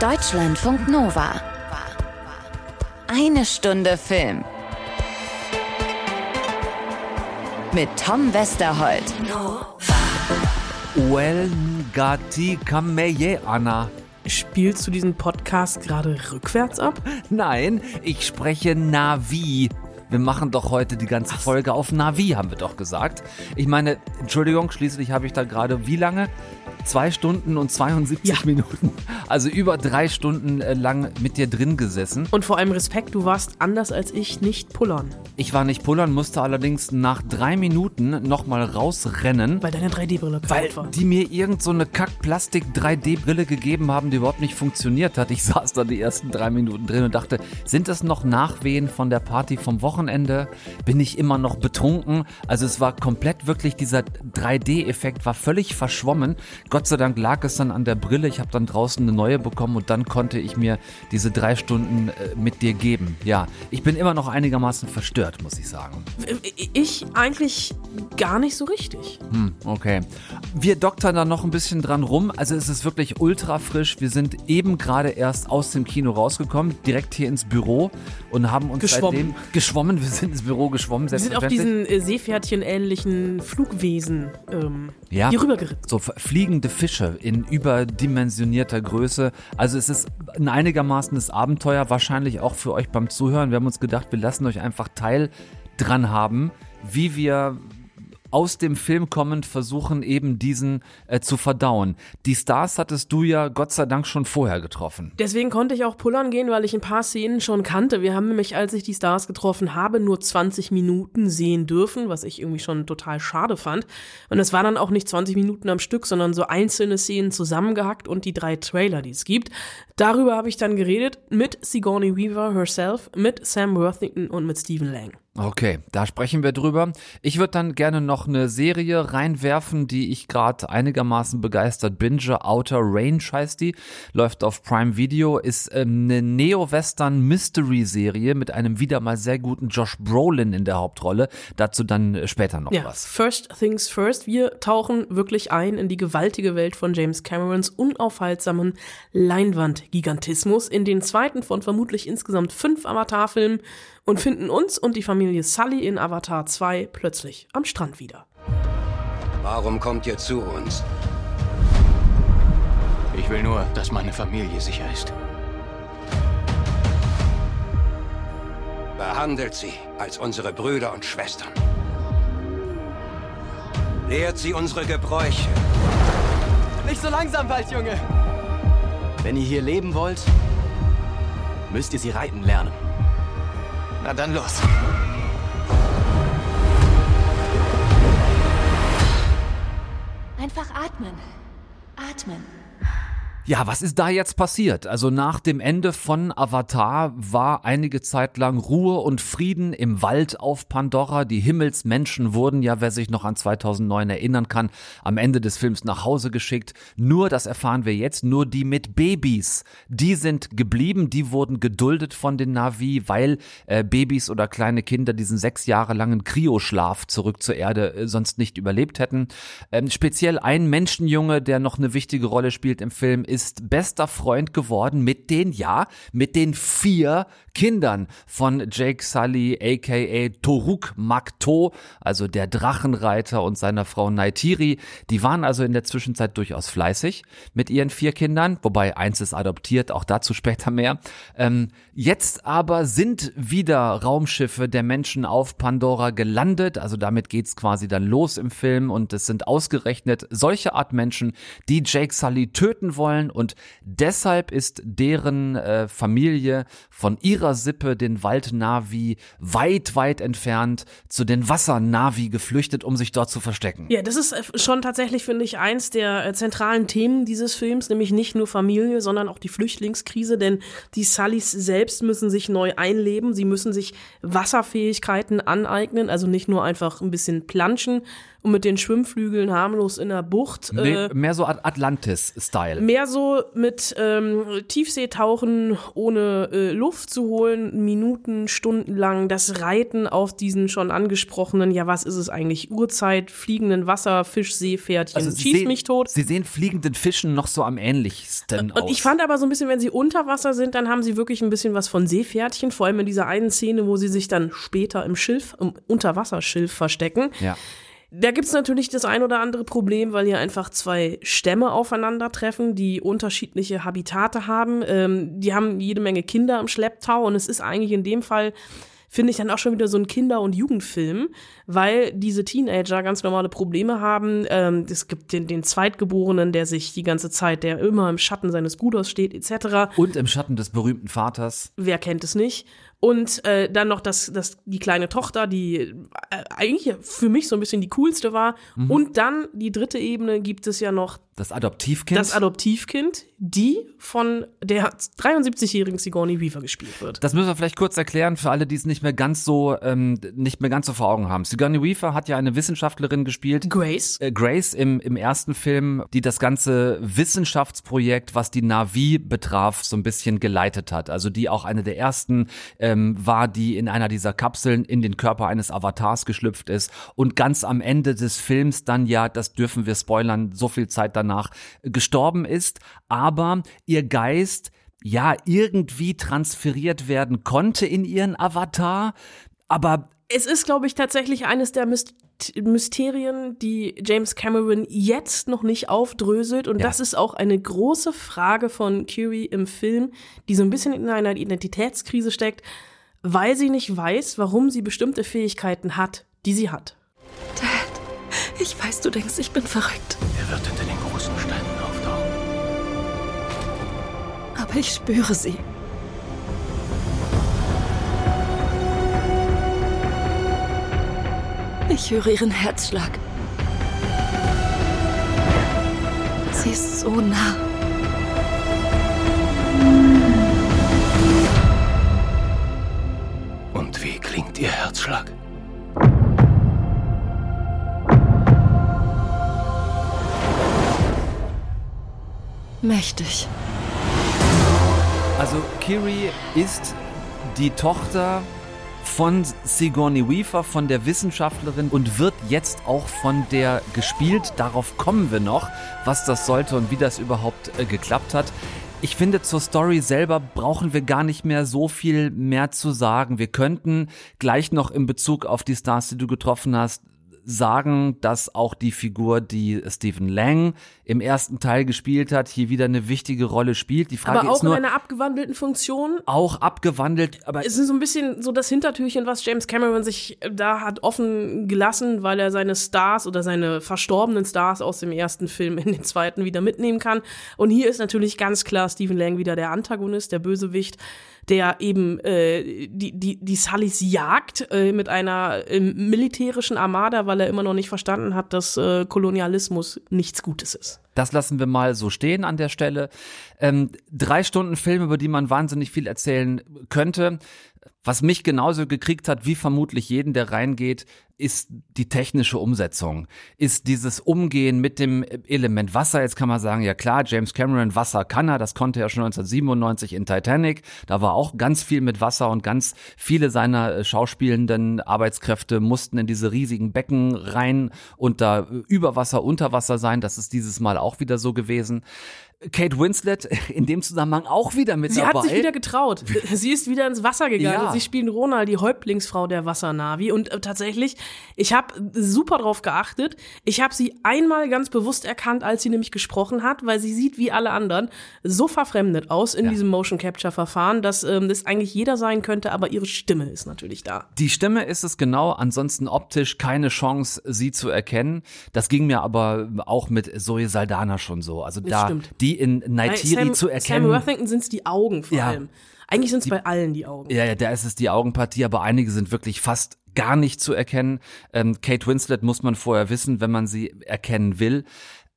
Deutschlandfunk Nova. Eine Stunde Film. Mit Tom Westerholt. Well, Gati Kameye Anna. Spielst du diesen Podcast gerade rückwärts ab? Nein, ich spreche Navi. Wir machen doch heute die ganze Folge auf Navi, haben wir doch gesagt. Ich meine, Entschuldigung, schließlich habe ich da gerade wie lange? Zwei Stunden und 72 Ja. Minuten. Also über drei Stunden äh, lang mit dir drin gesessen. Und vor allem Respekt, du warst anders als ich nicht pullern, Ich war nicht pullern, musste allerdings nach drei Minuten nochmal rausrennen. weil deine 3D-Brille Weil kaputt war. die mir irgend so eine Kack-Plastik-3D-Brille gegeben haben, die überhaupt nicht funktioniert hat. Ich saß da die ersten drei Minuten drin und dachte, sind das noch Nachwehen von der Party vom Wochenende? Bin ich immer noch betrunken? Also es war komplett wirklich, dieser 3D-Effekt war völlig verschwommen. Gott sei Dank lag es dann an der Brille. Ich habe dann draußen eine neue bekommen und dann konnte ich mir diese drei Stunden äh, mit dir geben. Ja, ich bin immer noch einigermaßen verstört, muss ich sagen. Ich eigentlich gar nicht so richtig. Hm, okay. Wir doktern da noch ein bisschen dran rum. Also es ist wirklich ultra frisch. Wir sind eben gerade erst aus dem Kino rausgekommen, direkt hier ins Büro und haben uns Geschwommen. seitdem geschwommen. Wir sind ins Büro geschwommen, Wir sind auf diesen äh, Seepferdchen-ähnlichen Flugwesen ähm, Ja. hier rübergeritten. So fliegende Fische in überdimensionierter Größe. Also es ist ein einigermaßenes Abenteuer, wahrscheinlich auch für euch beim Zuhören. Wir haben uns gedacht, wir lassen euch einfach Teil dran haben, wie wir aus dem Film kommend versuchen, eben diesen äh, zu verdauen. Die Stars hattest du ja Gott sei Dank schon vorher getroffen. Deswegen konnte ich auch pullern gehen, weil ich ein paar Szenen schon kannte. Wir haben nämlich, als ich die Stars getroffen habe, nur 20 Minuten sehen dürfen, was ich irgendwie schon total schade fand. Und es war dann auch nicht 20 Minuten am Stück, sondern so einzelne Szenen zusammengehackt und die drei Trailer, die es gibt. Darüber habe ich dann geredet mit Sigourney Weaver herself, mit Sam Worthington und mit Stephen Lang. Okay, da sprechen wir drüber. Ich würde dann gerne noch eine Serie reinwerfen, die ich gerade einigermaßen begeistert binge. Outer Range heißt die, läuft auf Prime Video, ist ähm, eine Neo-Western-Mystery-Serie mit einem wieder mal sehr guten Josh Brolin in der Hauptrolle. Dazu dann später noch Ja, was. first things first. Wir tauchen wirklich ein in die gewaltige Welt von James Camerons unaufhaltsamen Leinwandgigantismus in den zweiten von vermutlich insgesamt fünf Avatar-Filmen und finden uns und die Familie Sully in Avatar 2 plötzlich am Strand wieder. Warum kommt ihr zu uns? Ich will nur, dass meine Familie sicher ist. Behandelt sie als unsere Brüder und Schwestern. Lehrt sie unsere Gebräuche. Nicht so langsam, Waldjunge! Wenn ihr hier leben wollt, müsst ihr sie reiten lernen. Na dann los. Einfach atmen. Atmen. Ja, was ist da jetzt passiert? Also nach dem Ende von Avatar war einige Zeit lang Ruhe und Frieden im Wald auf Pandora. Die Himmelsmenschen wurden ja, wer sich noch an 2009 erinnern kann, am Ende des Films nach Hause geschickt. Nur, das erfahren wir jetzt, nur die mit Babys, die sind geblieben, die wurden geduldet von den Navi, weil äh, Babys oder kleine Kinder diesen sechs Jahre langen Kryoschlaf zurück zur Erde äh, sonst nicht überlebt hätten. Ähm, speziell ein Menschenjunge, der noch eine wichtige Rolle spielt im Film, ist bester Freund geworden mit den, ja, mit den vier Kindern von Jake Sully, aka Toruk Makto, also der Drachenreiter und seiner Frau Naitiri. Die waren also in der Zwischenzeit durchaus fleißig mit ihren vier Kindern, wobei eins ist adoptiert, auch dazu später mehr. Ähm, jetzt aber sind wieder Raumschiffe der Menschen auf Pandora gelandet, also damit geht's quasi dann los im Film und es sind ausgerechnet solche Art Menschen, die Jake Sully töten wollen und deshalb ist deren äh, Familie von ihrer Sippe, den Waldnavi, weit, weit entfernt zu den Wassernavi geflüchtet, um sich dort zu verstecken. Ja, das ist äh, schon tatsächlich, finde ich, eins der äh, zentralen Themen dieses Films, nämlich nicht nur Familie, sondern auch die Flüchtlingskrise, denn die Sullys selbst müssen sich neu einleben, sie müssen sich Wasserfähigkeiten aneignen, also nicht nur einfach ein bisschen planschen, und mit den Schwimmflügeln harmlos in der Bucht. Nee, äh, mehr so At- Atlantis-Style. Mehr so mit ähm, Tiefseetauchen ohne äh, Luft zu holen, Minuten, Stunden lang, das Reiten auf diesen schon angesprochenen, ja, was ist es eigentlich? Uhrzeit, fliegenden Wasser, Fisch, Seepferdchen, Also schieß sehen, mich tot. Sie sehen fliegenden Fischen noch so am ähnlichsten aus. Und ich fand aber so ein bisschen, wenn sie unter Wasser sind, dann haben sie wirklich ein bisschen was von Seepferdchen, vor allem in dieser einen Szene, wo sie sich dann später im Schilf, im Unterwasserschilf verstecken. ja. Da gibt's natürlich das ein oder andere Problem, weil hier einfach zwei Stämme aufeinandertreffen, die unterschiedliche Habitate haben. Ähm, die haben jede Menge Kinder im Schlepptau und es ist eigentlich in dem Fall finde ich dann auch schon wieder so ein Kinder- und Jugendfilm, weil diese Teenager ganz normale Probleme haben. Ähm, es gibt den, den Zweitgeborenen, der sich die ganze Zeit, der immer im Schatten seines Bruders steht, etc. Und im Schatten des berühmten Vaters. Wer kennt es nicht? Und äh, dann noch das, das, die kleine Tochter, die äh, eigentlich für mich so ein bisschen die coolste war. Und dann die dritte Ebene gibt es ja noch Das Adoptivkind. das Adoptivkind, die von der 73-jährigen Sigourney Weaver gespielt wird. Das müssen wir vielleicht kurz erklären für alle, die es nicht mehr ganz so ähm, nicht mehr ganz so vor Augen haben. Sigourney Weaver hat ja eine Wissenschaftlerin gespielt. Grace. Äh, Grace im, im ersten Film, die das ganze Wissenschaftsprojekt, was die Navi betraf, so ein bisschen geleitet hat. Also die auch eine der ersten ähm, war, die in einer dieser Kapseln in den Körper eines Avatars geschlüpft ist und ganz am Ende des Films dann ja, das dürfen wir spoilern, so viel Zeit danach äh, gestorben ist. Aber ihr Geist ja irgendwie transferiert werden konnte in ihren Avatar, aber Es ist, glaube ich, tatsächlich eines der Myst Mysterien, die James Cameron jetzt noch nicht aufdröselt. Und Ja. das ist auch eine große Frage von Curie im Film, die so ein bisschen in einer Identitätskrise steckt, weil sie nicht weiß, warum sie bestimmte Fähigkeiten hat, die sie hat. Dad, ich weiß, du denkst, ich bin verrückt. Er wird hinter den großen Steinen auftauchen. Aber ich spüre sie. Ich höre ihren Herzschlag. Sie ist so nah. Und wie klingt Ihr Herzschlag? Mächtig. Also Kiri ist die Tochter von Sigourney Weaver, von der Wissenschaftlerin und wird jetzt auch von der gespielt. Darauf kommen wir noch, was das sollte und wie das überhaupt äh, geklappt hat. Ich finde, zur Story selber brauchen wir gar nicht mehr so viel mehr zu sagen. Wir könnten gleich noch in Bezug auf die Stars, die du getroffen hast, sagen, dass auch die Figur, die Stephen Lang im ersten Teil gespielt hat, hier wieder eine wichtige Rolle spielt. Die Frage Aber auch ist nur, in einer abgewandelten Funktion. auch abgewandelt, aber Es ist so ein bisschen so das Hintertürchen, was James Cameron sich da hat offen gelassen, weil er seine Stars oder seine verstorbenen Stars aus dem ersten Film in den zweiten wieder mitnehmen kann. Und hier ist natürlich ganz klar Stephen Lang wieder der Antagonist, der Bösewicht, der eben äh, die, die, die Sullys jagt äh, mit einer äh, militärischen Armada, weil er immer noch nicht verstanden hat, dass äh, Kolonialismus nichts Gutes ist. das lassen wir mal so stehen an der Stelle. Ähm, drei Stunden Film, über die man wahnsinnig viel erzählen könnte. Was mich genauso gekriegt hat, wie vermutlich jeden, der reingeht, ist die technische Umsetzung, ist dieses Umgehen mit dem Element Wasser. Jetzt kann man sagen, ja klar, James Cameron, Wasser kann er, das konnte er schon 1997 in Titanic. Da war auch ganz viel mit Wasser und ganz viele seiner äh, schauspielenden Arbeitskräfte mussten in diese riesigen Becken rein und da über Wasser, unter Wasser sein. Das ist dieses Mal auch wieder so gewesen. Kate Winslet in dem Zusammenhang auch wieder mit Sie dabei. hat sich wieder getraut. Sie ist wieder ins Wasser gegangen. Ja. Sie spielt Ronald, die Häuptlingsfrau der Wassernavi. Und äh, tatsächlich, ich habe super drauf geachtet. Ich habe sie einmal ganz bewusst erkannt, als sie nämlich gesprochen hat, weil sie sieht wie alle anderen so verfremdet aus in Ja. diesem Motion Capture Verfahren, dass ähm, das eigentlich jeder sein könnte, aber ihre Stimme ist natürlich da. Die Stimme ist es genau, ansonsten optisch keine Chance, sie zu erkennen. Das ging mir aber auch mit Zoe Saldana schon so. Also da stimmt. die in Naitiri Sam, zu Sam erkennen. Worthington sind es die Augen vor Ja. allem. Eigentlich sind es bei allen die Augen. Ja, ja, da ist es die Augenpartie, aber einige sind wirklich fast gar nicht zu erkennen. Ähm, Kate Winslet muss man vorher wissen, wenn man sie erkennen will.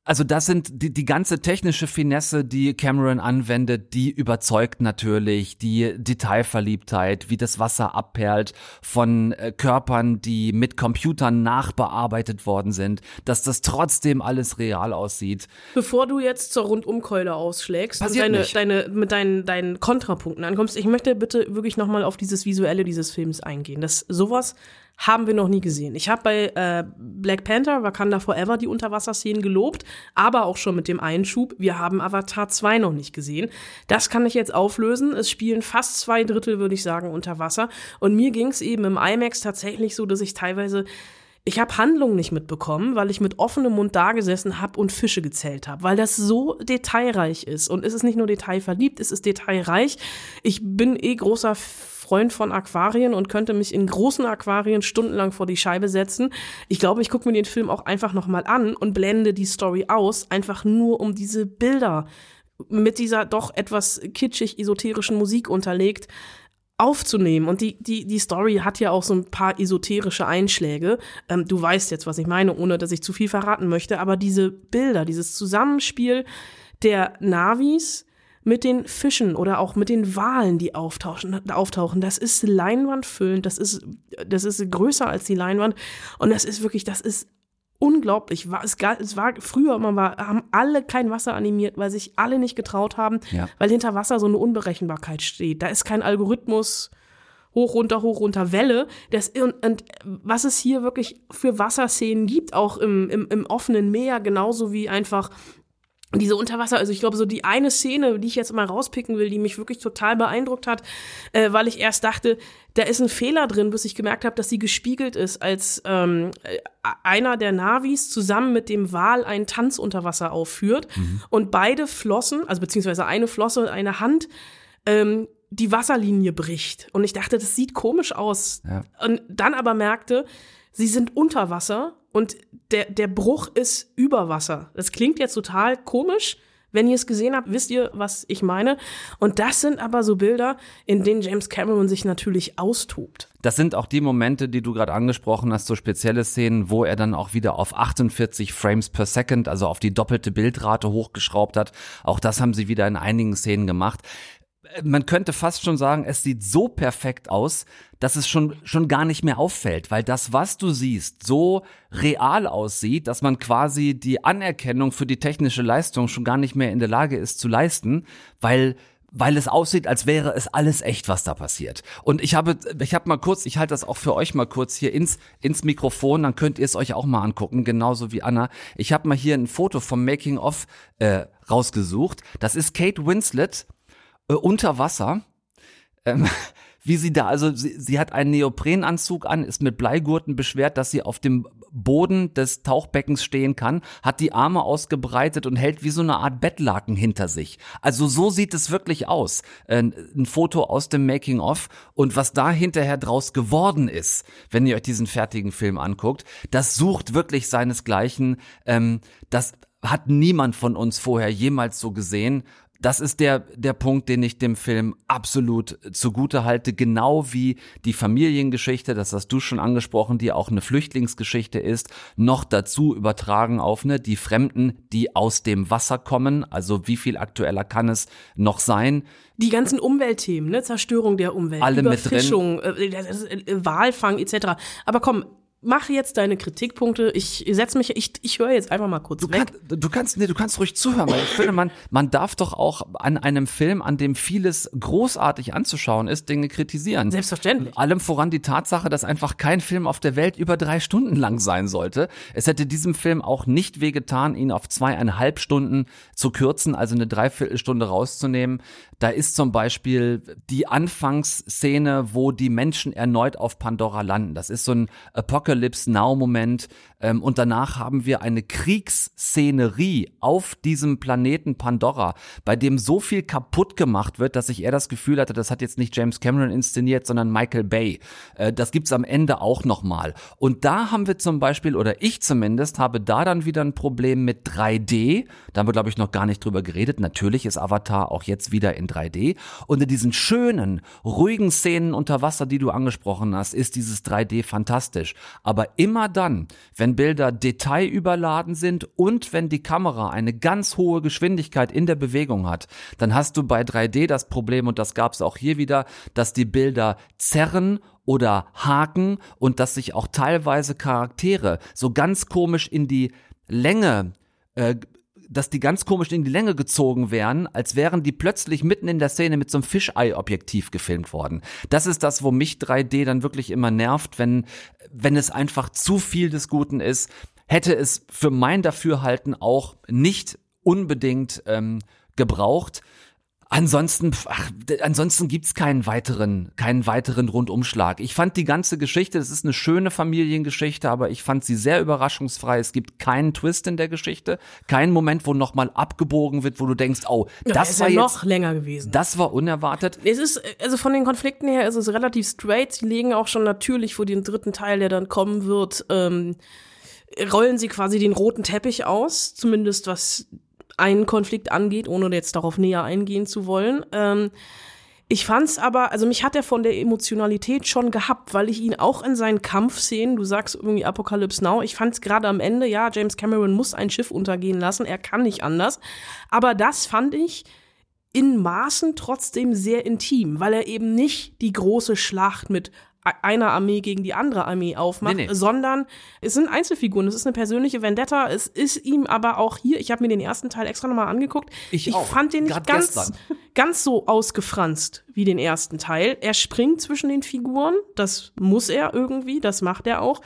Also das sind die, die ganze technische Finesse, die Cameron anwendet, die überzeugt natürlich die Detailverliebtheit, wie das Wasser abperlt von äh, Körpern, die mit Computern nachbearbeitet worden sind, dass das trotzdem alles real aussieht. Bevor du jetzt zur Rundumkeule ausschlägst und Passiert deine, nicht. deine, mit deinen, deinen Kontrapunkten ankommst, ich möchte bitte wirklich nochmal auf dieses Visuelle dieses Films eingehen. Das sowas haben wir noch nie gesehen. Ich habe bei äh, Black Panther, Wakanda Forever, die Unterwasserszenen gelobt, aber auch schon mit dem Einschub, wir haben Avatar 2 noch nicht gesehen. Das kann ich jetzt auflösen. Es spielen fast zwei Drittel, würde ich sagen, unter Wasser. Und mir ging es eben im IMAX tatsächlich so, dass ich teilweise ich habe Handlung nicht mitbekommen, weil ich mit offenem Mund da gesessen habe und Fische gezählt habe, weil das so detailreich ist. Und es ist nicht nur detailverliebt, es ist detailreich. Ich bin eh großer Freund von Aquarien und könnte mich in großen Aquarien stundenlang vor die Scheibe setzen. Ich glaube, ich gucke mir den Film auch einfach nochmal an und blende die Story aus, einfach nur um diese Bilder mit dieser doch etwas kitschig esoterischen Musik unterlegt aufzunehmen. Und die, die, die Story hat ja auch so ein paar esoterische Einschläge. Ähm, du weißt jetzt, was ich meine, ohne dass ich zu viel verraten möchte. Aber diese Bilder, dieses Zusammenspiel der Navis mit den Fischen oder auch mit den Walen, die auftauchen, auftauchen, das ist leinwandfüllend, das ist, das ist größer als die Leinwand. Und das ist wirklich, das ist unglaublich. Es, ga- es war früher, man war, haben alle kein Wasser animiert, weil sich alle nicht getraut haben, Ja. weil hinter Wasser so eine Unberechenbarkeit steht. Da ist kein Algorithmus hoch, runter, hoch, runter, Welle. Das, und, und was es hier wirklich für Wasserszenen gibt, auch im, im, im offenen Meer, genauso wie einfach diese Unterwasser, also ich glaube, so die eine Szene, die ich jetzt mal rauspicken will, die mich wirklich total beeindruckt hat, äh, weil ich erst dachte, da ist ein Fehler drin, bis ich gemerkt habe, dass sie gespiegelt ist, als ähm, äh, einer der Navis zusammen mit dem Wal einen Tanz unter Wasser aufführt und beide Flossen, also beziehungsweise eine Flosse und eine Hand, ähm, die Wasserlinie bricht. Und ich dachte, das sieht komisch aus. Ja. Und dann aber merkte, sie sind unter Wasser und der, der Bruch ist über Wasser. Das klingt jetzt total komisch. Wenn ihr es gesehen habt, wisst ihr, was ich meine. Und das sind aber so Bilder, in denen James Cameron sich natürlich austobt. Das sind auch die Momente, die du gerade angesprochen hast, so spezielle Szenen, wo er dann auch wieder auf 48 Frames per Second, also auf die doppelte Bildrate hochgeschraubt hat. Auch das haben sie wieder in einigen Szenen gemacht. Man könnte fast schon sagen, es sieht so perfekt aus, dass es schon, schon gar nicht mehr auffällt, weil das, was du siehst, so real aussieht, dass man quasi die Anerkennung für die technische Leistung schon gar nicht mehr in der Lage ist zu leisten, weil weil es aussieht, als wäre es alles echt, was da passiert. Und ich habe, ich habe mal kurz, ich halte das auch für euch mal kurz hier ins, ins Mikrofon, dann könnt ihr es euch auch mal angucken, genauso wie Anna. Ich habe mal hier ein Foto vom Making of äh, rausgesucht. Das ist Kate Winslet äh, unter Wasser. Ähm, wie sie da, also sie, sie hat einen Neoprenanzug an, ist mit Bleigurten beschwert, dass sie auf dem Boden des Tauchbeckens stehen kann, hat die Arme ausgebreitet und hält wie so eine Art Bettlaken hinter sich. Also so sieht es wirklich aus. Äh, ein Foto aus dem Making of und was da hinterher draus geworden ist, wenn ihr euch diesen fertigen Film anguckt, das sucht wirklich seinesgleichen. Ähm, das hat niemand von uns vorher jemals so gesehen das ist der, der Punkt, den ich dem Film absolut zugute halte, genau wie die Familiengeschichte, das hast du schon angesprochen, die auch eine Flüchtlingsgeschichte ist, noch dazu übertragen auf ne, die Fremden, die aus dem Wasser kommen, also wie viel aktueller kann es noch sein? Die ganzen Umweltthemen, ne? Zerstörung der Umwelt, Alle mit drin. Überfischung, äh, äh, Walfang etc. Aber komm, mach jetzt deine Kritikpunkte. Ich setz mich, ich, ich höre jetzt einfach mal kurz Du, weg. kann, du kannst, nee, du kannst ruhig zuhören, weil ich finde, man, man darf doch auch an einem Film, an dem vieles großartig anzuschauen ist, Dinge kritisieren. Selbstverständlich. Allem voran die Tatsache, dass einfach kein Film auf der Welt über drei Stunden lang sein sollte. Es hätte diesem Film auch nicht wehgetan, ihn auf zweieinhalb Stunden zu kürzen, also eine Dreiviertelstunde rauszunehmen. Da ist zum Beispiel die Anfangsszene, wo die Menschen erneut auf Pandora landen. Das ist so ein Apocalypse Now Moment. Ähm, und danach haben wir eine Kriegsszenerie auf diesem Planeten Pandora, bei dem so viel kaputt gemacht wird, dass ich eher das Gefühl hatte, das hat jetzt nicht James Cameron inszeniert, sondern Michael Bay. Äh, das gibt's am Ende auch nochmal. Und da haben wir zum Beispiel, oder ich zumindest, habe da dann wieder ein Problem mit 3D. Da haben wir, glaube ich, noch gar nicht drüber geredet. Natürlich ist Avatar auch jetzt wieder in 3D. Und in diesen schönen, ruhigen Szenen unter Wasser, die du angesprochen hast, ist dieses 3D fantastisch. Aber immer dann, wenn Bilder detailüberladen sind und wenn die Kamera eine ganz hohe Geschwindigkeit in der Bewegung hat, dann hast du bei 3D das Problem, und das gab es auch hier wieder, dass die Bilder zerren oder haken und dass sich auch teilweise Charaktere so ganz komisch in die Länge äh, dass die ganz komisch in die Länge gezogen wären, als wären die plötzlich mitten in der Szene mit so einem Fischei-Objektiv gefilmt worden. Das ist das, wo mich 3D dann wirklich immer nervt, wenn, wenn es einfach zu viel des Guten ist. Hätte es für mein Dafürhalten auch nicht unbedingt ähm, gebraucht. Ansonsten, ach, ansonsten gibt's keinen weiteren, keinen weiteren Rundumschlag. Ich fand die ganze Geschichte, es ist eine schöne Familiengeschichte, aber ich fand sie sehr überraschungsfrei. Es gibt keinen Twist in der Geschichte, keinen Moment, wo nochmal abgebogen wird, wo du denkst, oh, das ja, war ja jetzt, noch länger gewesen. das war unerwartet. Es ist, also von den Konflikten her ist es relativ straight. Sie legen auch schon natürlich vor den dritten Teil, der dann kommen wird, ähm, rollen sie quasi den roten Teppich aus, zumindest was einen Konflikt angeht, ohne jetzt darauf näher eingehen zu wollen. Ähm, ich fand's aber, also mich hat er von der Emotionalität schon gehabt, weil ich ihn auch in seinen Kampfszenen, du sagst irgendwie Apocalypse Now, ich fand's gerade am Ende, ja, James Cameron muss ein Schiff untergehen lassen, er kann nicht anders. Aber das fand ich in Maßen trotzdem sehr intim, weil er eben nicht die große Schlacht mit einer Armee gegen die andere Armee aufmacht, Nee, nee. sondern es sind Einzelfiguren, es ist eine persönliche Vendetta, es ist ihm aber auch hier, ich habe mir den ersten Teil extra nochmal angeguckt, Ich auch, fand den nicht ganz, gestern. ganz so ausgefranst wie den ersten Teil. Er springt zwischen den Figuren, das muss er irgendwie, das macht er auch.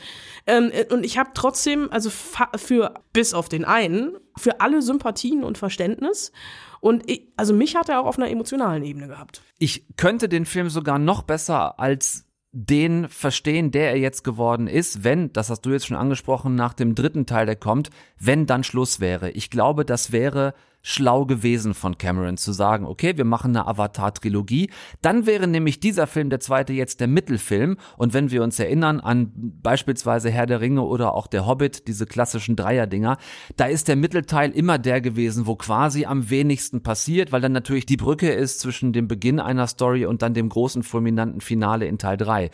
Ähm, und ich habe trotzdem, also für, bis auf den einen, für alle Sympathien und Verständnis. Und ich, also mich hat er auch auf einer emotionalen Ebene gehabt. Ich könnte den Film sogar noch besser als den verstehen, der er jetzt geworden ist, wenn, das hast du jetzt schon angesprochen, nach dem dritten Teil, der kommt, wenn dann Schluss wäre. Ich glaube, das wäre schlau gewesen von Cameron zu sagen, okay, wir machen eine Avatar-Trilogie. Dann wäre nämlich dieser Film, der zweite, jetzt der Mittelfilm. Und wenn wir uns erinnern an beispielsweise Herr der Ringe oder auch der Hobbit, diese klassischen Dreierdinger, da ist der Mittelteil immer der gewesen, wo quasi am wenigsten passiert, weil dann natürlich die Brücke ist zwischen dem Beginn einer Story und dann dem großen fulminanten Finale in Teil 3.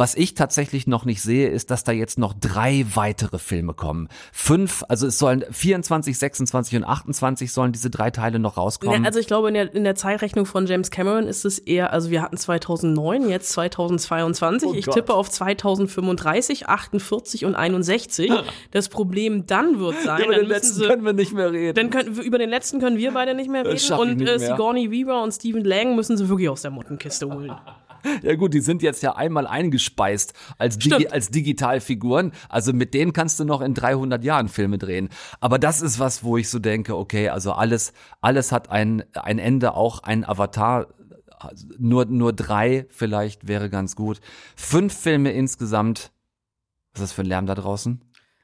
Was ich tatsächlich noch nicht sehe, ist, dass da jetzt noch drei weitere Filme kommen. Fünf, also es sollen 24, 26 und 28 sollen diese drei Teile noch rauskommen. Ja, also ich glaube, in der, in der Zeitrechnung von James Cameron ist es eher, also wir hatten 2009, jetzt 2022. Oh ich Gott. tippe auf 2035, 48 und 61. Das Problem dann wird sein, dann müssen sie, wir nicht mehr reden. dann können, wir- über den letzten können wir beide nicht mehr Das reden. Und nicht äh, mehr. Sigourney Weaver und Stephen Lang müssen sie wirklich aus der Mottenkiste holen. Ja gut, die sind jetzt ja einmal eingespeist als, Digi als Digitalfiguren. Also mit denen kannst du noch in 300 Jahren Filme drehen. Aber das ist was, wo ich so denke, okay, also alles, alles hat ein, ein Ende, auch ein Avatar. Nur, nur drei vielleicht wäre ganz gut. Fünf Filme insgesamt. Was ist das für ein Lärm da draußen?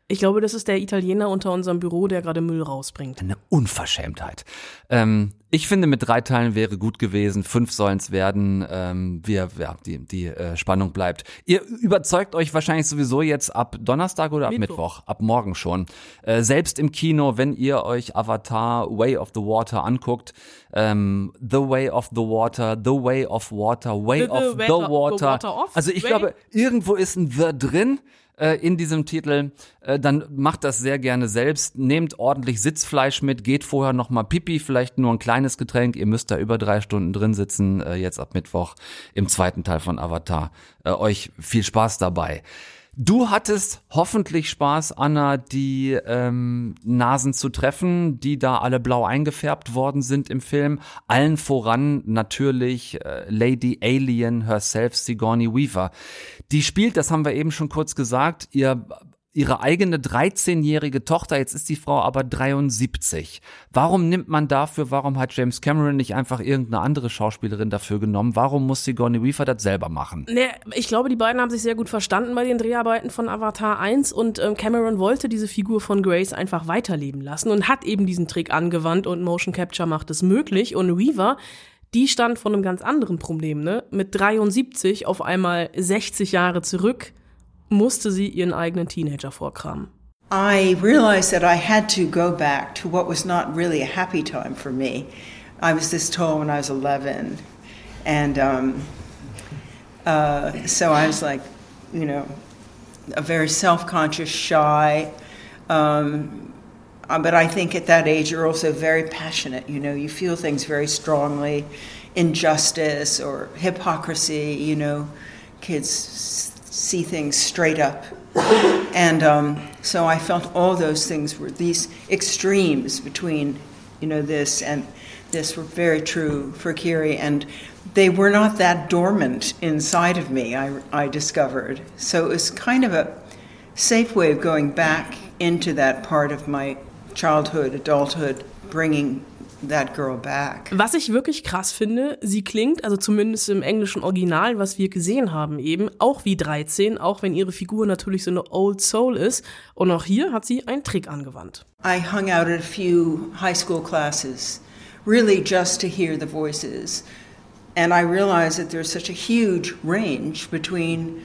Ich glaube, das ist der Italiener unter unserem Büro, der gerade Müll rausbringt. Eine Unverschämtheit. Ähm, ich finde, mit drei Teilen wäre gut gewesen. Fünf sollen es werden. Ähm, wir, ja, die, die äh, Spannung bleibt. Ihr überzeugt euch wahrscheinlich sowieso jetzt ab Donnerstag oder ab Mittwoch, Mittwoch. ab morgen schon. Äh, selbst im Kino, wenn ihr euch Avatar Way of the Water anguckt, ähm, The Way of the Water, The Way of Water, Way The- the of the the Water. water of Also ich Way? glaube, irgendwo ist ein The drin äh, in diesem Titel, äh, dann macht das sehr gerne selbst. Nehmt ordentlich Sitzfleisch mit, geht vorher noch mal Pipi, vielleicht nur ein kleines Getränk. Ihr müsst da über drei Stunden drin sitzen, äh, jetzt ab Mittwoch im zweiten Teil von Avatar. Äh, euch viel Spaß dabei. Du hattest hoffentlich Spaß, Anna, die ähm, Nasen zu treffen, die da alle blau eingefärbt worden sind im Film. Allen voran natürlich äh, Lady Alien herself, Sigourney Weaver. Die spielt, das haben wir eben schon kurz gesagt, ihr ihre eigene 13-jährige Tochter, jetzt ist die Frau aber 73. Warum nimmt man dafür, warum hat James Cameron nicht einfach irgendeine andere Schauspielerin dafür genommen? Warum muss Sigourney Weaver das selber machen? Ne, ich glaube, die beiden haben sich sehr gut verstanden bei den Dreharbeiten von Avatar 1 und ähm, Cameron wollte diese Figur von Grace einfach weiterleben lassen und hat eben diesen Trick angewandt und Motion Capture macht es möglich und Weaver, die stand vor einem ganz anderen Problem, ne? Mit 73 auf einmal 60 Jahre zurück musste sie ihren eigenen Teenager vorkramen. I realized that I had to go back to what was not really a happy time for me. I was this tall when I was 11. And um, uh, so I was like, you know, a very self-conscious, shy. Um, uh, but I think at that age you're also very passionate. You know, you feel things very strongly, injustice or hypocrisy. You know, kids see things straight up, and um, so I felt all those things were these extremes between, you know, this and this were very true for Kiri, and they were not that dormant inside of me. I, I discovered so it was kind of a safe way of going back into that part of my childhood, adulthood, bringing. Was ich wirklich krass finde, sie klingt, also zumindest im englischen Original, was wir gesehen haben, eben auch wie 13, auch wenn ihre Figur natürlich so eine Old Soul ist. Und auch hier hat sie einen Trick angewandt. I hung out at a few high school classes, really just to hear the voices. And I realized that there's such a huge range between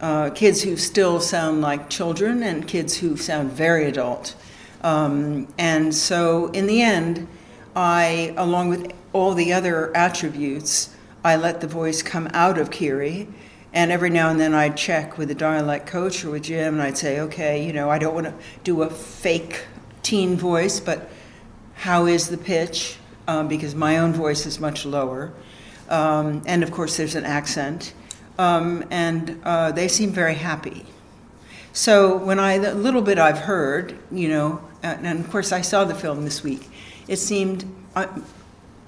uh, kids who still sound like children and kids who sound very adult. Um, and so, in the end, I, along with all the other attributes, I let the voice come out of Kiri. And every now and then I'd check with a dialect coach or with Jim, and I'd say, okay, you know, I don't want to do a fake teen voice, but how is the pitch? Um, because my own voice is much lower. Um, and of course, there's an accent. Um, and uh, they seem very happy. So when I, the little bit I've heard, you know, and, and of course I saw the film this week, it seemed,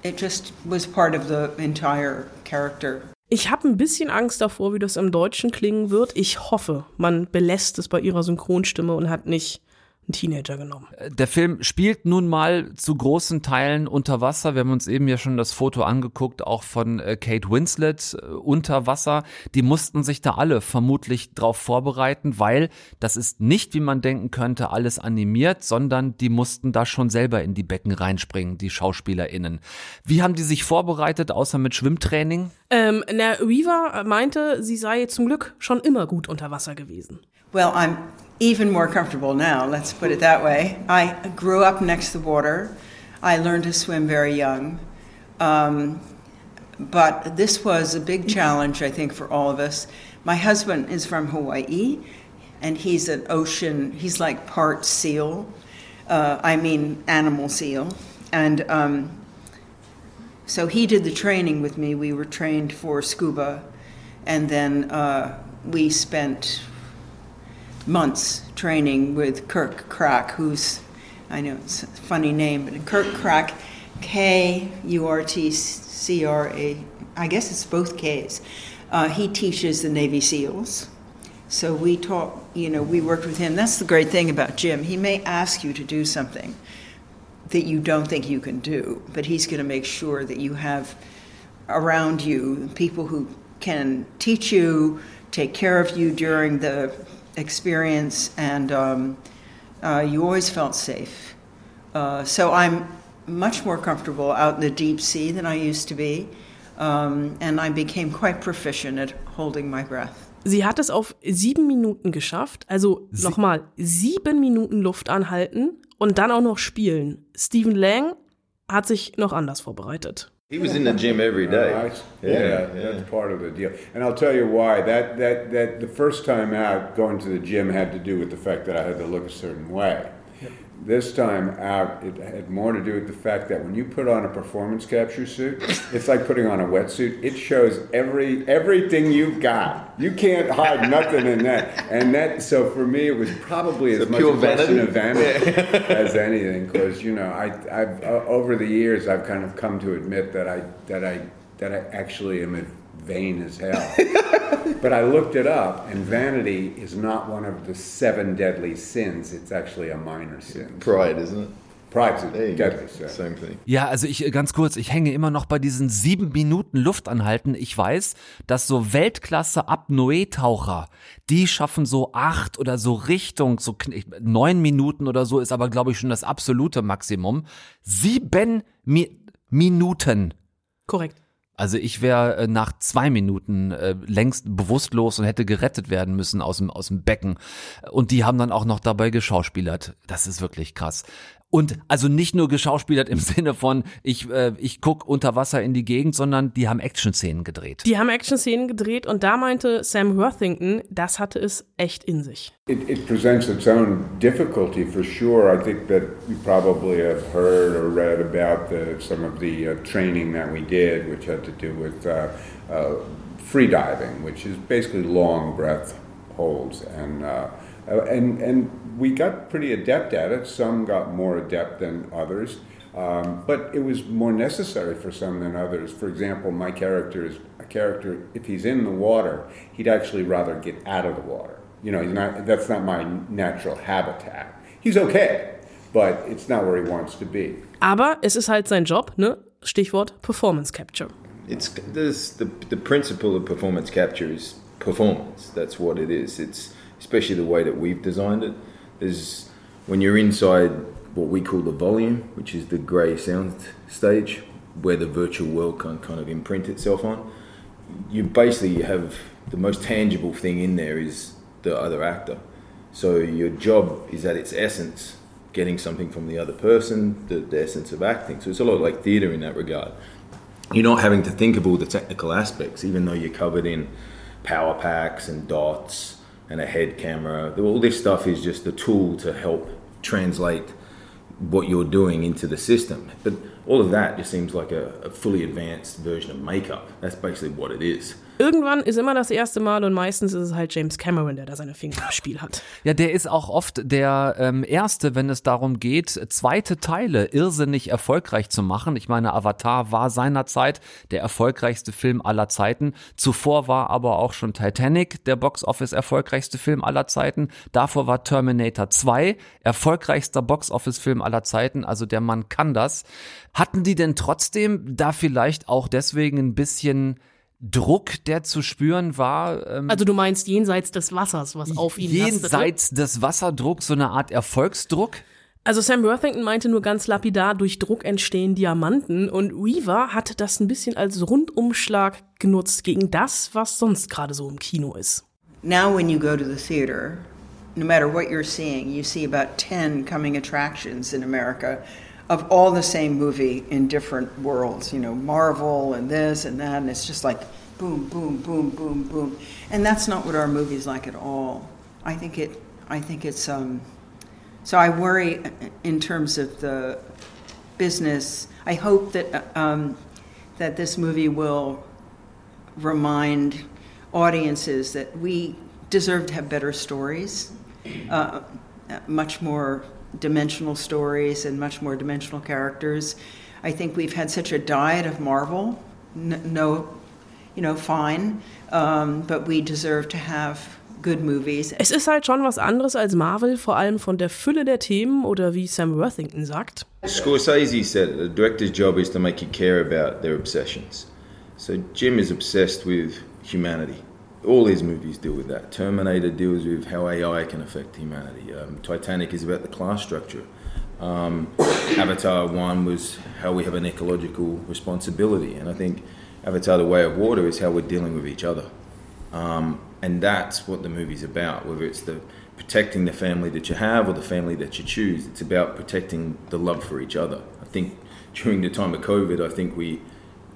it just was part of the entire character. Ich habe ein bisschen Angst davor, wie das im Deutschen klingen wird. Ich hoffe, man belässt es bei ihrer Synchronstimme und hat nicht einen Teenager genommen. Der Film spielt nun mal zu großen Teilen unter Wasser. Wir haben uns eben ja schon das Foto angeguckt, auch von äh, Kate Winslet äh, unter Wasser. Die mussten sich da alle vermutlich drauf vorbereiten, weil das ist nicht, wie man denken könnte, alles animiert, sondern die mussten da schon selber in die Becken reinspringen, die SchauspielerInnen. Wie haben die sich vorbereitet, außer mit Schwimmtraining? Ähm, na, Weaver meinte, sie sei zum Glück schon immer gut unter Wasser gewesen. Well, I'm even more comfortable now, let's put it that way. I grew up next to the water. I learned to swim very young. Um, but this was a big challenge, I think, for all of us. My husband is from Hawaii, and he's an ocean, he's like part seal. Uh, I mean, animal seal. And um, so he did the training with me. We were trained for scuba, and then uh, we spent months training with Kirk Crack, who's, I know it's a funny name, but Kirk Crack, K U R T C R A, I guess it's both K's. Uh, he teaches the Navy SEALs. So we taught, you know, we worked with him. That's the great thing about Jim. He may ask you to do something that you don't think you can do, but he's going to make sure that you have around you people who can teach you, take care of you during the experience, and um, uh, you always felt safe. Uh, so I'm much more comfortable out in the deep sea than I used to be, um, and I became quite proficient at holding my breath. Sie hat es auf sieben Minuten geschafft. Also nochmal, sieben Minuten Luft anhalten und dann auch noch spielen. Stephen Lang hat sich noch anders vorbereitet. He was in the gym every day. Uh, yeah, yeah, that's part of the deal. And I'll tell you why. That that that the first time out, going to the gym had to do with the fact that I had to look a certain way. This time out, it had more to do with the fact that when you put on a performance capture suit, it's like putting on a wetsuit. It shows every everything you've got. You can't hide nothing in that. And that, so for me, it was probably as So much a question of vanity as anything. Because you know, I, I've uh, over the years, I've kind of come to admit that I that I that I actually am vain as hell. but I looked it up, and vanity is not one of the seven deadly sins. It's actually a minor sin. Pride, isn't it? Go. deadly sin. Same thing. Ja, also ich äh, ganz kurz, ich hänge immer noch bei diesen sieben Minuten Luftanhalten. Ich weiß, dass so Weltklasse Apnoe-Taucher, die schaffen so acht oder so Richtung, so neun Minuten oder so ist aber, glaube ich, schon das absolute Maximum. Sieben Mi Minuten. Korrekt. Also ich wäre äh, nach zwei Minuten äh, längst bewusstlos und hätte gerettet werden müssen aus dem, aus dem Becken. Und die haben dann auch noch dabei geschauspielert. Das ist wirklich krass. Und also nicht nur geschauspielert im Sinne von, ich, äh, ich guck unter Wasser in die Gegend, sondern die haben Action-Szenen gedreht. Die haben Action-Szenen gedreht und da meinte Sam Worthington, das hatte es echt in sich. It, it presents its own difficulty for sure. I think that you probably have heard or read about the, some of the uh, training that we did, which had to do with uh, uh, free diving, which is basically long breath holds and uh, Uh, and, and we got pretty adept at it. Some got more adept than others. Um, but it was more necessary for some than others. For example, my character is a character, if he's in the water, he'd actually rather get out of the water. You know, not, that's not my natural habitat. He's okay, but it's not where he wants to be. Aber es ist halt sein Job, ne? Stichwort Performance Capture. It's the the principle of performance capture is performance. That's what it is. It's especially the way that we've designed it. There's when you're inside what we call the volume, which is the grey sound stage, where the virtual world can kind of imprint itself on. You basically have the most tangible thing in there is the other actor. So your job is at its essence getting something from the other person, the, the essence of acting. So it's a lot like theatre in that regard. You're not having to think of all the technical aspects, even though you're covered in power packs and dots and a head camera. All this stuff is just a tool to help translate what you're doing into the system. But all of that just seems like a, a fully advanced version of makeup. That's basically what it is. Irgendwann ist immer das erste Mal und meistens ist es halt James Cameron, der da seine Finger im Spiel hat. Ja, der ist auch oft der ähm, Erste, wenn es darum geht, zweite Teile irrsinnig erfolgreich zu machen. Ich meine, Avatar war seinerzeit der erfolgreichste Film aller Zeiten. Zuvor war aber auch schon Titanic der Box-Office erfolgreichste Film aller Zeiten. Davor war Terminator 2 erfolgreichster Box-Office-Film aller Zeiten. Also der Mann kann das. Hatten die denn trotzdem da vielleicht auch deswegen ein bisschen Druck, der zu spüren war. Ähm, also du meinst jenseits des Wassers, was auf ihn Jenseits lastete? des Wasserdrucks, so eine Art Erfolgsdruck? Also Sam Worthington meinte nur ganz lapidar, durch Druck entstehen Diamanten und Weaver hatte das ein bisschen als Rundumschlag genutzt gegen das, was sonst gerade so im Kino ist. Now when you go to the theater, no matter what you're seeing, you see about 10 coming attractions in America of all the same movie in different worlds, you know, Marvel and this and that, and it's just like boom, boom, boom, boom, boom. And that's not what our movie's like at all. I think it I think it's um so I worry in terms of the business. I hope that um, that this movie will remind audiences that we deserve to have better stories, uh, much more dimensional stories and much more dimensional characters. I think we've had such a diet of Marvel. no, you know, fine, um, but we deserve to have good movies. Es ist halt schon was anderes als Marvel, vor allem von der Fülle der Themen oder wie Sam Worthington sagt. Scorsese said the director's job is to make you care about their obsessions. So Jim is obsessed with humanity. All his movies deal with that. Terminator deals with how AI can affect humanity. Um, Titanic is about the class structure. Um, Avatar 1 was how we have an ecological responsibility. And I think Avatar The Way of Water is how we're dealing with each other. Um, and that's what the movie's about, whether it's the protecting the family that you have or the family that you choose. It's about protecting the love for each other. I think during the time of COVID, I think we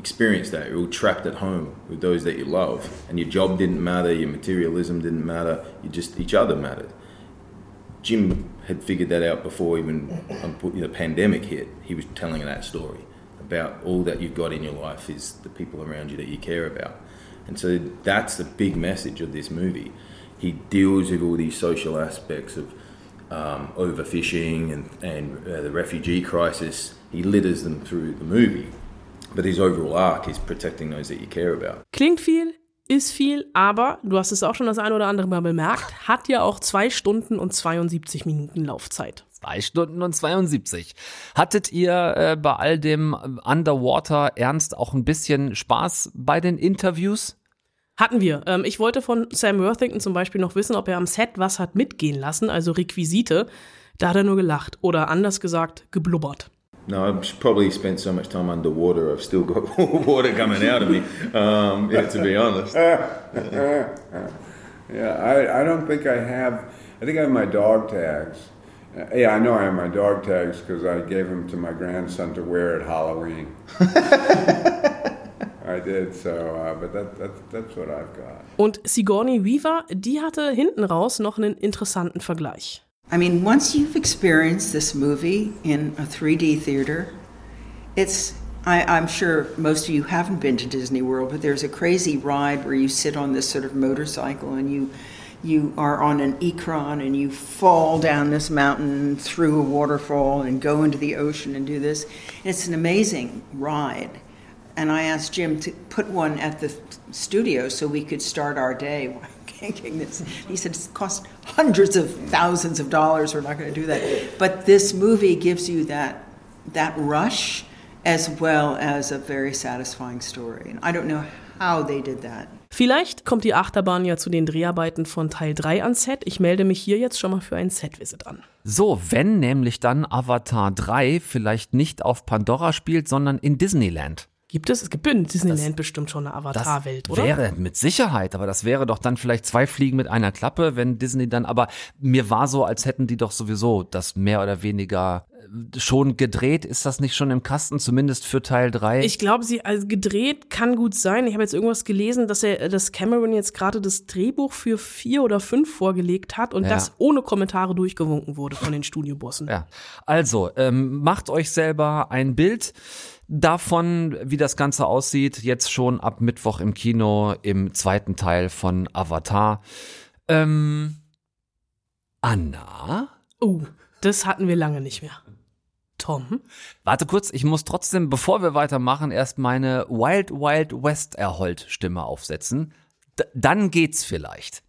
experienced that. You're all trapped at home with those that you love, and your job didn't matter, your materialism didn't matter, you just each other mattered. Jim had figured that out before even the pandemic hit. He was telling that story about all that you've got in your life is the people around you that you care about. And so that's the big message of this movie. He deals with all these social aspects of um, overfishing and, and uh, the refugee crisis. He litters them through the movie. But his overall arc is protecting those that you care about. Klingt viel, ist viel, aber du hast es auch schon das eine oder andere Mal bemerkt, hat ja auch zwei Stunden und 72 Minuten Laufzeit. Zwei Stunden und 72. Hattet ihr äh, bei all dem Underwater Ernst auch ein bisschen Spaß bei den Interviews? Hatten wir. Ähm, ich wollte von Sam Worthington zum Beispiel noch wissen, ob er am Set was hat mitgehen lassen, also Requisite. Da hat er nur gelacht oder anders gesagt geblubbert. No, I've probably spent so much time underwater. I've still got water coming out of me. Um, yeah, to be honest. yeah, I, I don't think I have. I think I have my dog tags, Uh, yeah, I know I have my dog tags because I gave them to my grandson to wear at Halloween. I did, so, uh, but that, that, that's what I've got. Und Sigourney Weaver, die hatte hinten raus noch einen interessanten Vergleich. I mean, once you've experienced this movie in a 3D theater, it's I, am sure most of you haven't been to Disney World, but there's a crazy ride where you sit on this sort of motorcycle and you you are on an ecran and you fall down this mountain through a waterfall and go into the ocean and do this. It's an amazing ride. And I asked Jim to put one at the studio so we could start our day making this. He said it cost hundreds of thousands of dollars. We're not going to do that. But this movie gives you that that rush as well as a very satisfying story. And I don't know how they did that. Vielleicht kommt die Achterbahn ja zu den Dreharbeiten von Teil 3 ans Set. Ich melde mich hier jetzt schon mal für ein Set-Visit an. So, wenn nämlich dann Avatar 3 vielleicht nicht auf Pandora spielt, sondern in Disneyland. Gibt es? Es gibt in Disneyland das, bestimmt schon eine Avatar-Welt, oder? Wäre mit Sicherheit, aber das wäre doch dann vielleicht zwei Fliegen mit einer Klappe, wenn Disney dann, aber mir war so, als hätten die doch sowieso das mehr oder weniger äh, schon gedreht. Ist das nicht schon im Kasten, zumindest für Teil 3? Ich glaube, sie, also gedreht kann gut sein. Ich habe jetzt irgendwas gelesen, dass er, dass Cameron jetzt gerade das Drehbuch für vier oder fünf vorgelegt hat und ja. das ohne Kommentare durchgewunken wurde von den Studiobossen. Ja. Also, ähm, macht euch selber ein Bild davon, wie das Ganze aussieht, jetzt schon ab Mittwoch im Kino im zweiten Teil von Avatar. Ähm, Anna? Oh, das hatten wir lange nicht mehr. Tom? Warte kurz, ich muss trotzdem, bevor wir weitermachen, erst meine Wild Wild West Erholt Stimme aufsetzen. D dann geht's vielleicht.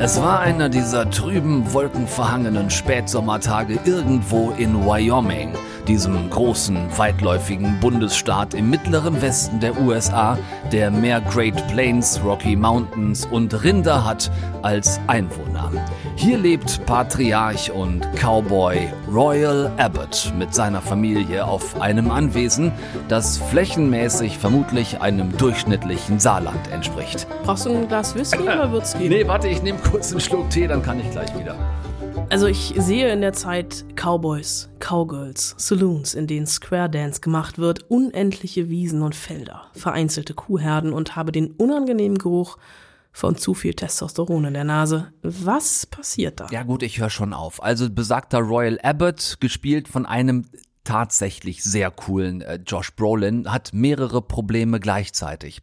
Es war einer dieser trüben, wolkenverhangenen Spätsommertage irgendwo in Wyoming diesem großen, weitläufigen Bundesstaat im mittleren Westen der USA, der mehr Great Plains, Rocky Mountains und Rinder hat als Einwohner. Hier lebt Patriarch und Cowboy Royal Abbott mit seiner Familie auf einem Anwesen, das flächenmäßig vermutlich einem durchschnittlichen Saarland entspricht. Brauchst du ein Glas Whisky oder wird's gehen? Nee, warte, ich nehme kurz einen Schluck Tee, dann kann ich gleich wieder. Also ich sehe in der Zeit Cowboys, Cowgirls, Saloons, in denen Square Dance gemacht wird, unendliche Wiesen und Felder, vereinzelte Kuhherden und habe den unangenehmen Geruch von zu viel Testosteron in der Nase. Was passiert da? Ja gut, ich höre schon auf. Also besagter Royal Abbott, gespielt von einem tatsächlich sehr coolen äh, Josh Brolin, hat mehrere Probleme gleichzeitig.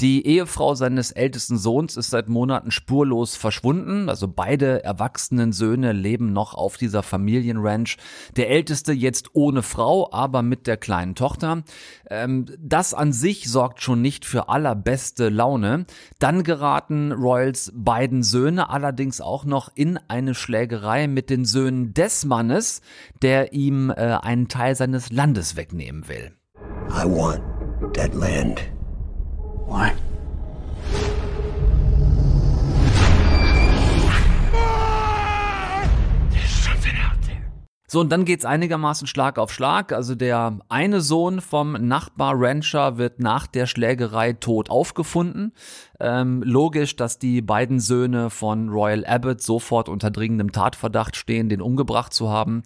Die Ehefrau seines ältesten Sohns ist seit Monaten spurlos verschwunden. Also beide erwachsenen Söhne leben noch auf dieser Familienranch. Der älteste jetzt ohne Frau, aber mit der kleinen Tochter. Ähm, das an sich sorgt schon nicht für allerbeste Laune. Dann geraten Royals beiden Söhne allerdings auch noch in eine Schlägerei mit den Söhnen des Mannes, der ihm äh, einen Teil seines Landes wegnehmen will. I want that land. Why? So, und dann geht's einigermaßen Schlag auf Schlag. Also der eine Sohn vom Nachbar-Rancher wird nach der Schlägerei tot aufgefunden. Ähm, logisch, dass die beiden Söhne von Royal Abbott sofort unter dringendem Tatverdacht stehen, den umgebracht zu haben.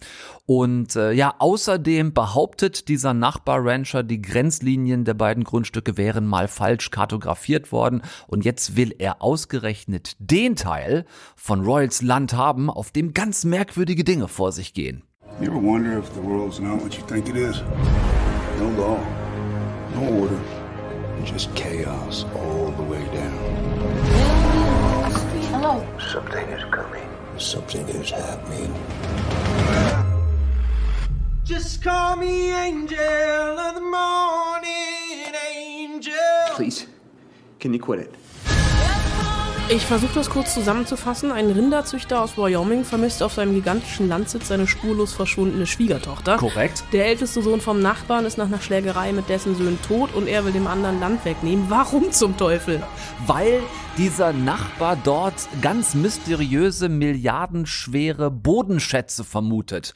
Und äh, ja, außerdem behauptet dieser Nachbar-Rancher, die Grenzlinien der beiden Grundstücke wären mal falsch kartografiert worden. Und jetzt will er ausgerechnet den Teil von Royals Land haben, auf dem ganz merkwürdige Dinge vor sich gehen. You ever wonder if the world's not what you think it is? No law, no order, just chaos all the way down. Hello. Something is coming. Something is happening. Just call me angel of the morning angel. Please, can you quit it? Ich versuche das kurz zusammenzufassen. Ein Rinderzüchter aus Wyoming vermisst auf seinem gigantischen Landsitz seine spurlos verschwundene Schwiegertochter. Korrekt. Der älteste Sohn vom Nachbarn ist nach einer Schlägerei mit dessen Söhnen tot und er will dem anderen Land wegnehmen. Warum zum Teufel? Weil dieser Nachbar dort ganz mysteriöse, milliardenschwere Bodenschätze vermutet.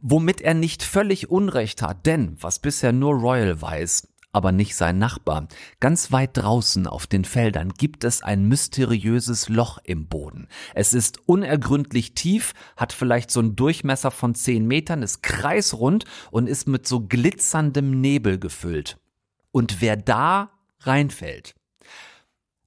Womit er nicht völlig Unrecht hat, denn was bisher nur Royal weiß, aber nicht sein Nachbar. Ganz weit draußen auf den Feldern gibt es ein mysteriöses Loch im Boden. Es ist unergründlich tief, hat vielleicht so einen Durchmesser von zehn Metern, ist kreisrund und ist mit so glitzerndem Nebel gefüllt. Und wer da reinfällt,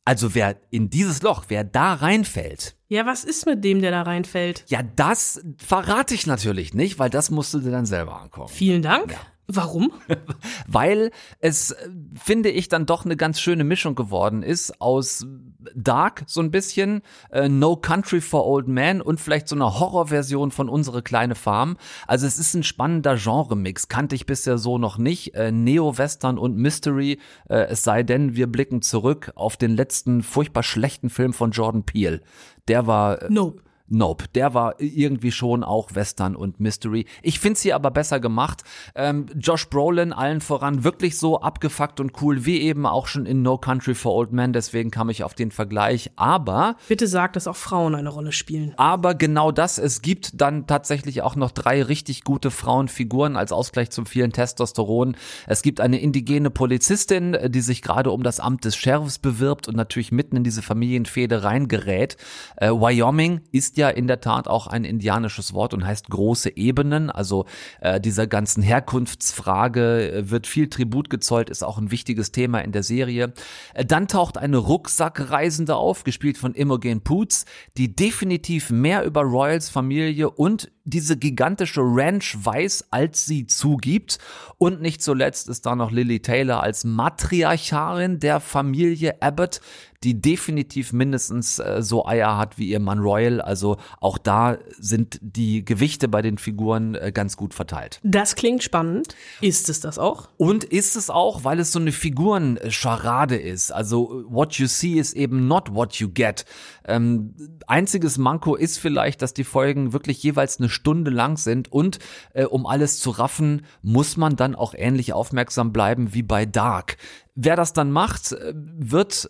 also wer in dieses Loch, wer da reinfällt. Ja, was ist mit dem, der da reinfällt? Ja, das verrate ich natürlich nicht, weil das musst du dir dann selber angucken. Vielen Dank. Ja. Warum? Weil es, finde ich, dann doch eine ganz schöne Mischung geworden ist aus Dark so ein bisschen, äh, No Country for Old Men und vielleicht so einer Horrorversion von Unsere kleine Farm. Also es ist ein spannender Genre-Mix, kannte ich bisher so noch nicht. Äh, Neo-Western und Mystery, äh, es sei denn, wir blicken zurück auf den letzten furchtbar schlechten Film von Jordan Peele. Der war. Äh, nope. Nope, der war irgendwie schon auch Western und Mystery. Ich find's hier aber besser gemacht. Ähm, Josh Brolin allen voran wirklich so abgefuckt und cool wie eben auch schon in No Country for Old Men. Deswegen kam ich auf den Vergleich. Aber bitte sag, dass auch Frauen eine Rolle spielen. Aber genau das. Es gibt dann tatsächlich auch noch drei richtig gute Frauenfiguren als Ausgleich zum vielen Testosteron. Es gibt eine indigene Polizistin, die sich gerade um das Amt des Sheriffs bewirbt und natürlich mitten in diese Familienfehde reingerät. Äh, Wyoming ist ja in der Tat auch ein indianisches Wort und heißt große Ebenen. Also äh, dieser ganzen Herkunftsfrage äh, wird viel Tribut gezollt, ist auch ein wichtiges Thema in der Serie. Äh, dann taucht eine Rucksackreisende auf, gespielt von Imogen Poots, die definitiv mehr über Royals Familie und diese gigantische Ranch weiß, als sie zugibt. Und nicht zuletzt ist da noch Lily Taylor als Matriarcharin der Familie Abbott, die definitiv mindestens äh, so Eier hat wie ihr Mann Royal. Also auch da sind die Gewichte bei den Figuren äh, ganz gut verteilt. Das klingt spannend. Ist es das auch? Und ist es auch, weil es so eine Figurenscharade ist. Also what you see is eben not what you get. Ähm, einziges Manko ist vielleicht, dass die Folgen wirklich jeweils eine Stunde lang sind und äh, um alles zu raffen, muss man dann auch ähnlich aufmerksam bleiben wie bei Dark. Wer das dann macht, äh, wird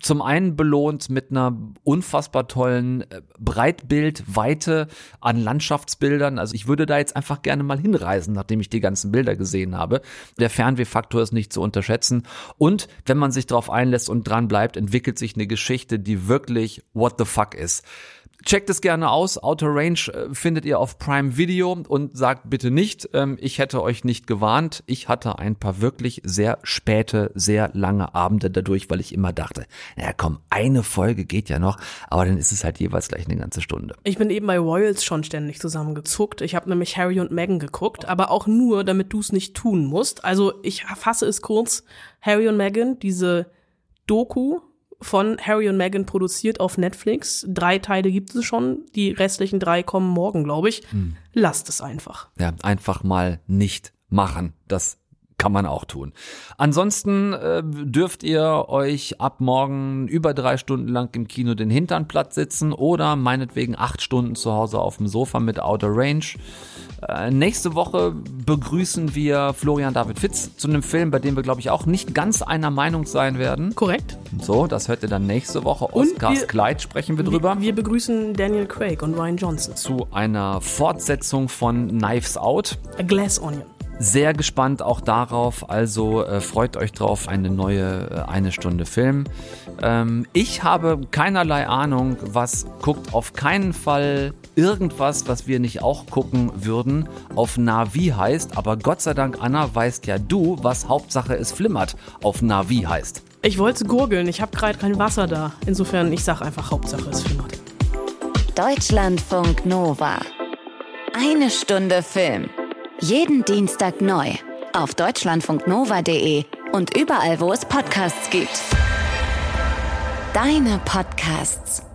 zum einen belohnt mit einer unfassbar tollen äh, Breitbildweite an Landschaftsbildern. Also ich würde da jetzt einfach gerne mal hinreisen, nachdem ich die ganzen Bilder gesehen habe. Der Fernwehfaktor ist nicht zu unterschätzen. Und wenn man sich darauf einlässt und dran bleibt, entwickelt sich eine Geschichte, die wirklich what the fuck ist. Checkt es gerne aus. Outer Range äh, findet ihr auf Prime Video und sagt bitte nicht, ähm, ich hätte euch nicht gewarnt. Ich hatte ein paar wirklich sehr späte, sehr lange Abende dadurch, weil ich immer dachte, naja komm, eine Folge geht ja noch, aber dann ist es halt jeweils gleich eine ganze Stunde. Ich bin eben bei Royals schon ständig zusammengezuckt. Ich habe nämlich Harry und Meghan geguckt, aber auch nur, damit du es nicht tun musst. Also ich fasse es kurz. Harry und Meghan, diese Doku von Harry und Meghan produziert auf Netflix. Drei Teile gibt es schon, die restlichen drei kommen morgen, glaube ich. Hm. Lasst es einfach. Ja, einfach mal nicht machen. Das kann man auch tun. Ansonsten äh, dürft ihr euch ab morgen über drei Stunden lang im Kino den Hintern platt sitzen oder meinetwegen acht Stunden zu Hause auf dem Sofa mit Outer Range. Äh, nächste Woche begrüßen wir Florian David Fitz zu einem Film, bei dem wir, glaube ich, auch nicht ganz einer Meinung sein werden. Korrekt. So, das hört ihr dann nächste Woche. Oscars Kleid sprechen wir drüber. Wir, wir begrüßen Daniel Craig und Ryan Johnson. Zu einer Fortsetzung von Knives Out. A Glass Onion sehr gespannt auch darauf. Also äh, freut euch drauf, eine neue äh, eine Stunde Film. Ähm, ich habe keinerlei Ahnung, was guckt auf keinen Fall irgendwas, was wir nicht auch gucken würden, auf Navi heißt. Aber Gott sei Dank, Anna, weißt ja du, was Hauptsache es flimmert auf Navi heißt. Ich wollte gurgeln, ich habe gerade kein Wasser da. Insofern, ich sag einfach Hauptsache es flimmert. Deutschlandfunk Nova. Eine Stunde Film. Jeden Dienstag neu. Auf deutschlandfunknova.de und überall, wo es Podcasts gibt. Deine Podcasts.